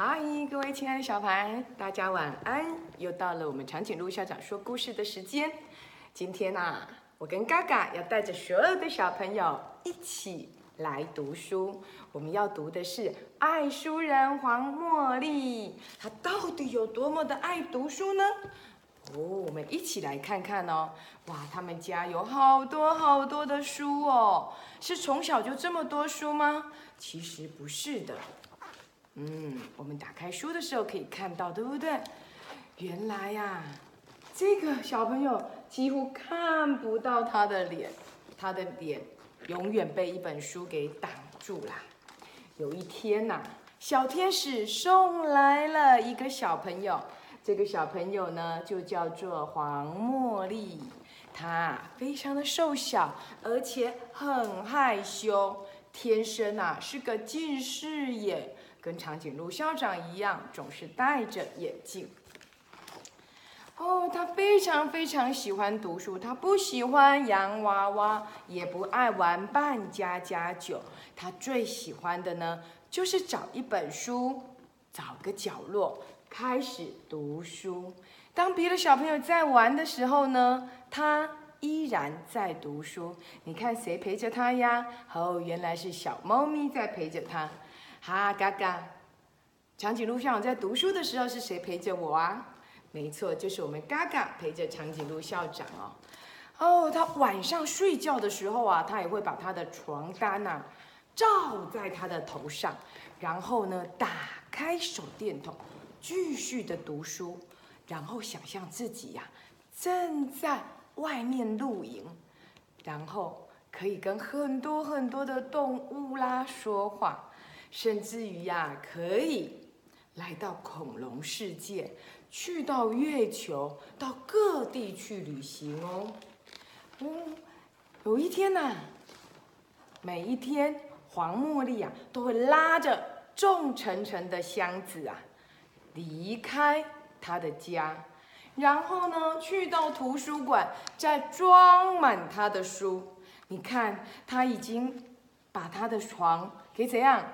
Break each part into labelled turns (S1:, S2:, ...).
S1: 嗨，各位亲爱的小孩，大家晚安！又到了我们长颈鹿校长说故事的时间。今天呐、我跟嘎嘎要带着所有的小朋友一起来读书。我们要读的是爱书人黄茉莉，她到底有多么的爱读书呢？哦，我们一起来看看哦。哇，他们家有好多好多的书哦，是从小就这么多书吗？其实不是的。嗯，我们打开书的时候可以看到，对不对？原来呀、这个小朋友几乎看不到他的脸，他的脸永远被一本书给挡住啦。有一天呐、小天使送来了一个小朋友，这个小朋友呢就叫做黄茉莉，他非常的瘦小，而且很害羞，天生啊是个近视眼。跟长颈鹿校长一样，总是戴着眼镜。哦，他非常非常喜欢读书，他不喜欢洋娃娃，也不爱玩扮家家酒。他最喜欢的呢，就是找一本书，找个角落开始读书。当别的小朋友在玩的时候呢，他依然在读书。你看谁陪着他呀？哦，原来是小猫咪在陪着他。哈，嘎嘎，长颈鹿校长在读书的时候是谁陪着我啊？没错，就是我们嘎嘎陪着长颈鹿校长哦。哦，他晚上睡觉的时候啊，他也会把他的床单呐、罩在他的头上，然后呢，打开手电筒，继续的读书，然后想象自己呀、正在外面露营，然后可以跟很多很多的动物啦说话。甚至于呀、可以来到恐龙世界，去到月球，到各地去旅行哦。嗯，有一天呐、每一天黄茉莉啊都会拉着重沉沉的箱子啊，离开她的家，然后呢去到图书馆，再装满她的书。你看，她已经把她的床给怎样？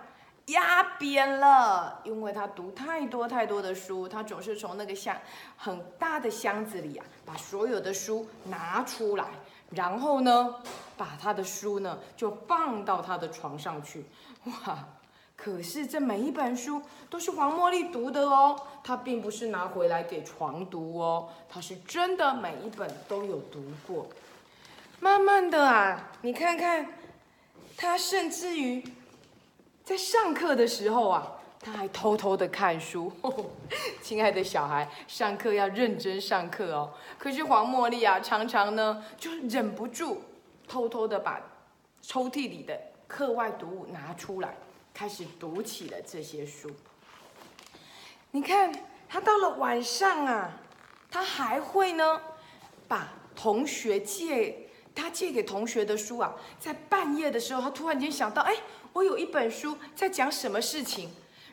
S1: 压扁了，因为他读太多太多的书，他总是从那个箱很大的箱子里啊，把所有的书拿出来，然后呢，把他的书呢就放到他的床上去。哇！可是这每一本书都是黄茉莉读的哦，他并不是拿回来给床读哦，他是真的每一本都有读过。慢慢的啊，你看看，他甚至于。在上课的时候啊，他还偷偷的看书。亲爱的小孩，上课要认真上课哦。可是黄茉莉啊，常常呢就忍不住，偷偷的把抽屉里的课外读物拿出来，开始读起了这些书。你看，他到了晚上啊，他还会呢，把同学借他借给同学的书啊，在半夜的时候，他突然间想到，哎。我有一本书在讲什么事情，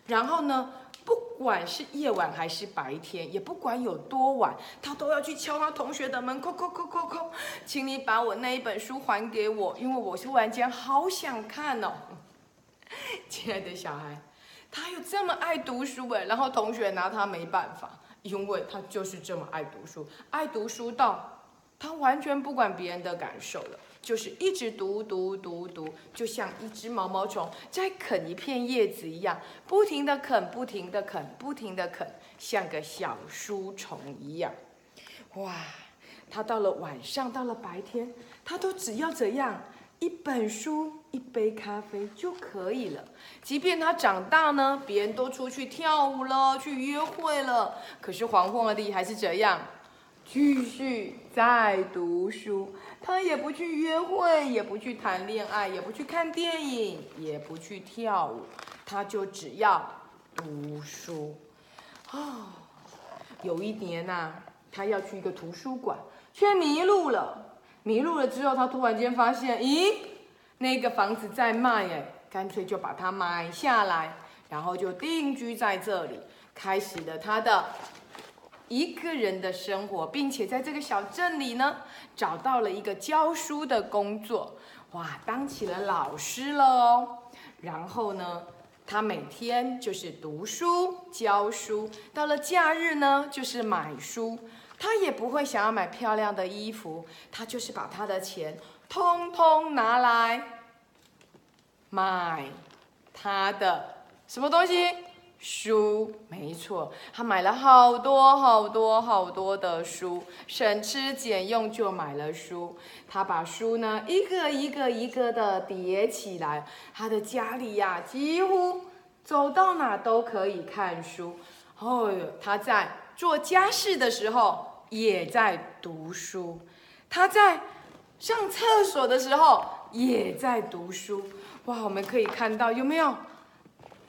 S1: 然后呢，不管是夜晚还是白天，也不管有多晚，他都要去敲他同学的门，叩叩叩叩叩，请你把我那一本书还给我，因为我突然间好想看哦。亲爱的小孩，他有这么爱读书哎，然后同学拿他没办法，因为他就是这么爱读书，爱读书到他完全不管别人的感受了。就是一直读读读读，就像一只毛毛虫在啃一片叶子一样，不停的啃，不停的啃，不停的啃，像个小书虫一样。哇！他到了晚上，到了白天，他都只要怎样？一本书，一杯咖啡就可以了。即便他长大呢，别人都出去跳舞了，去约会了，可是黄茉莉还是怎样？继续在读书，他也不去约会，也不去谈恋爱，也不去看电影，也不去跳舞，他就只要读书。哦，有一年呐、他要去一个图书馆，却迷路了。迷路了之后，他突然间发现，咦，那个房子在卖耶，干脆就把它买下来，然后就定居在这里，开始了他的。一个人的生活，并且在这个小镇里呢，找到了一个教书的工作，哇，当起了老师了哦。然后呢，他每天就是读书、教书，到了假日呢，就是买书。他也不会想要买漂亮的衣服，他就是把他的钱通通拿来买他的什么东西？书。没错，他买了好多好多好多的书，省吃俭用就买了书。他把书呢一个一个一个的叠起来，他的家里呀几乎走到哪都可以看书。哦哟，他在做家事的时候。也在读书，他在上厕所的时候也在读书。哇，我们可以看到有没有？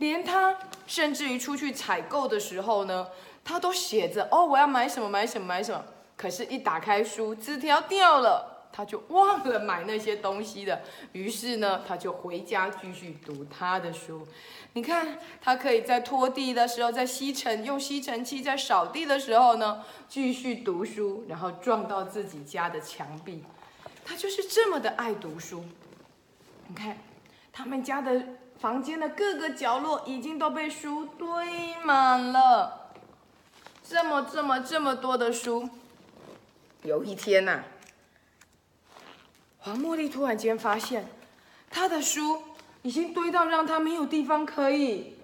S1: 连他甚至于出去采购的时候呢，他都写着哦，我要买什么买什么买什么。可是，一打开书，纸条掉了，他就忘了买那些东西了。于是呢，他就回家继续读他的书。你看，他可以在拖地的时候，在吸尘用吸尘器在扫地的时候呢，继续读书，然后撞到自己家的墙壁。他就是这么的爱读书。你看，他们家的房间的各个角落已经都被书堆满了，这么这么这么多的书。有一天呐，黄茉莉突然间发现，她的书。已经堆到让她没有地方可以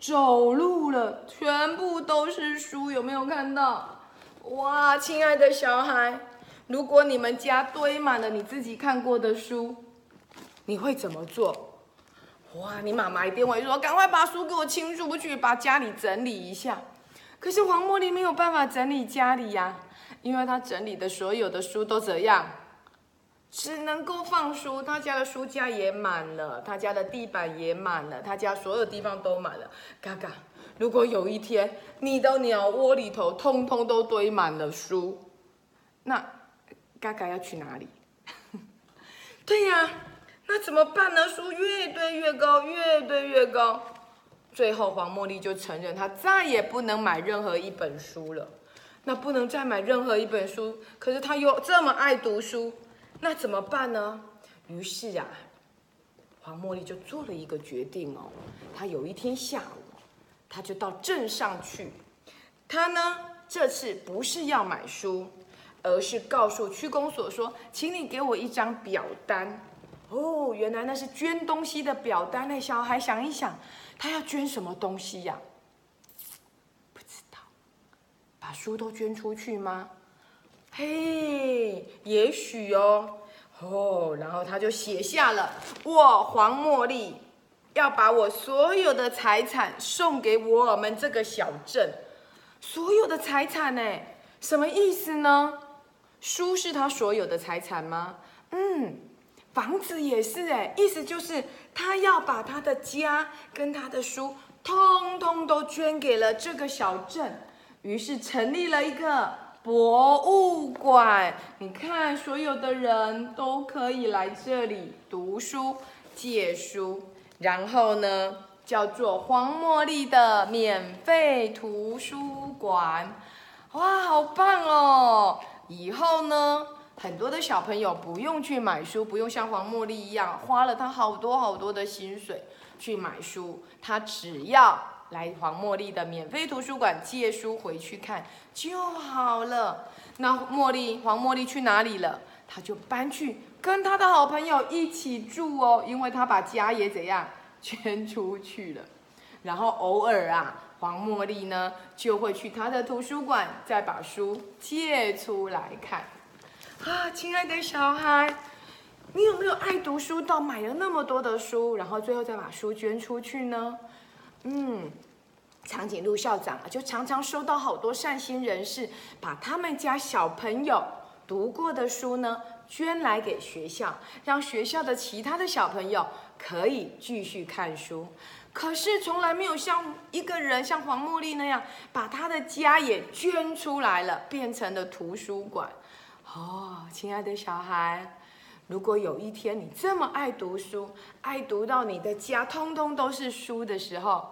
S1: 走路了，全部都是书，有没有看到？哇，亲爱的小孩，如果你们家堆满了你自己看过的书，你会怎么做？哇，你妈妈一定会说：“赶快把书给我清出去，把家里整理一下。”可是黄茉莉没有办法整理家里呀，因为她整理的所有的书都怎样？只能够放书，她家的书架也满了，她家的地板也满了，她家所有地方都满了。嘎嘎，如果有一天你的鸟窝里头通通都堆满了书，那嘎嘎要去哪里？对呀，那怎么办呢？书越堆越高，越堆越高，最后黄茉莉就承认，她再也不能买任何一本书了。那不能再买任何一本书，可是她又这么爱读书。那怎么办呢？于是啊，黄茉莉就做了一个决定哦。她有一天下午，她就到镇上去。她呢，这次不是要买书，而是告诉区公所说：“请你给我一张表单。”哦，原来那是捐东西的表单那。小孩想一想，他要捐什么东西呀？不知道，把书都捐出去吗？嘿，也许哦，哦，然后他就写下了：我黄茉莉要把我所有的财产送给我们这个小镇，所有的财产呢？什么意思呢？书是他所有的财产吗？嗯，房子也是哎，意思就是他要把他的家跟他的书通通都捐给了这个小镇，于是成立了一个。博物馆，你看，所有的人都可以来这里读书、借书，然后呢，叫做黄茉莉的免费图书馆。哇，好棒哦！以后呢，很多的小朋友不用去买书，不用像黄茉莉一样花了他好多好多的薪水去买书，他只要。来黄茉莉的免费图书馆借书回去看就好了。那茉莉黄茉莉去哪里了？他就搬去跟他的好朋友一起住哦，因为他把家也怎样捐出去了。然后偶尔啊，黄茉莉呢就会去他的图书馆再把书借出来看。啊，亲爱的小孩，你有没有爱读书到买了那么多的书，然后最后再把书捐出去呢？嗯，长颈鹿校长啊，就常常收到好多善心人士把他们家小朋友读过的书呢捐来给学校，让学校的其他的小朋友可以继续看书。可是从来没有像一个人像黄茉莉那样把他的家也捐出来了，变成了图书馆。哦，亲爱的小孩。如果有一天你这么爱读书，爱读到你的家通通都是书的时候，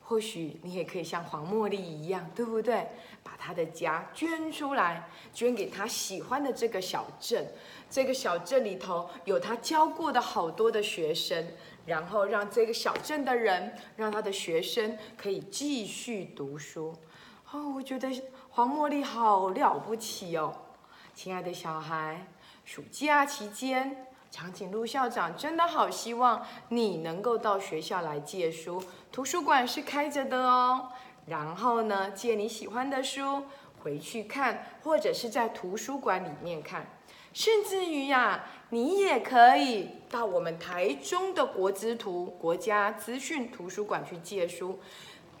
S1: 或许你也可以像黄茉莉一样，对不对？把他的家捐出来，捐给他喜欢的这个小镇。这个小镇里头有他教过的好多的学生，然后让这个小镇的人，让他的学生可以继续读书。哦，我觉得黄茉莉好了不起哦，亲爱的小孩，暑假期间，长颈鹿校长真的好希望你能够到学校来借书，图书馆是开着的哦。然后呢，借你喜欢的书回去看，或者是在图书馆里面看，甚至于呀，你也可以到我们台中的国资图国家资讯图书馆去借书。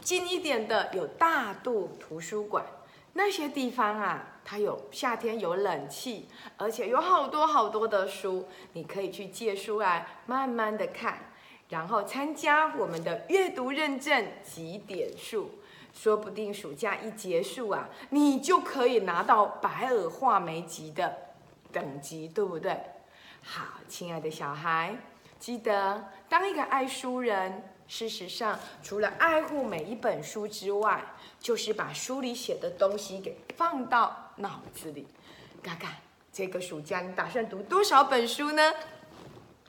S1: 近一点的有大渡图书馆，那些地方啊，它有夏天有冷气，而且有好多好多的书，你可以去借书来慢慢的看，然后参加我们的阅读认证集点数。说不定暑假一结束啊，你就可以拿到白耳画眉级的等级，对不对？好，亲爱的小孩，记得当一个爱书人。事实上，除了爱护每一本书之外，就是把书里写的东西给放到脑子里。嘎嘎，这个暑假你打算读多少本书呢？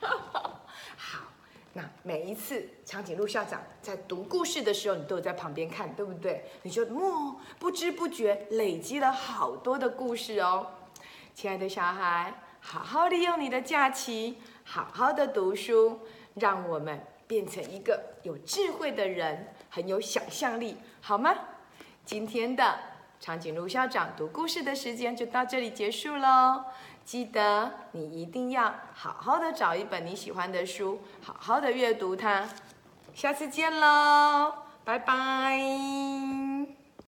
S1: 好那每一次长颈鹿校长在读故事的时候，你都有在旁边看，对不对？你就默不知不觉累积了好多的故事哦。亲爱的小孩，好好利用你的假期，好好的读书，让我们变成一个有智慧的人，很有想象力，好吗？今天的长颈鹿校长读故事的时间就到这里结束喽。记得你一定要好好的找一本你喜欢的书，好好的阅读它。下次见喽，拜拜。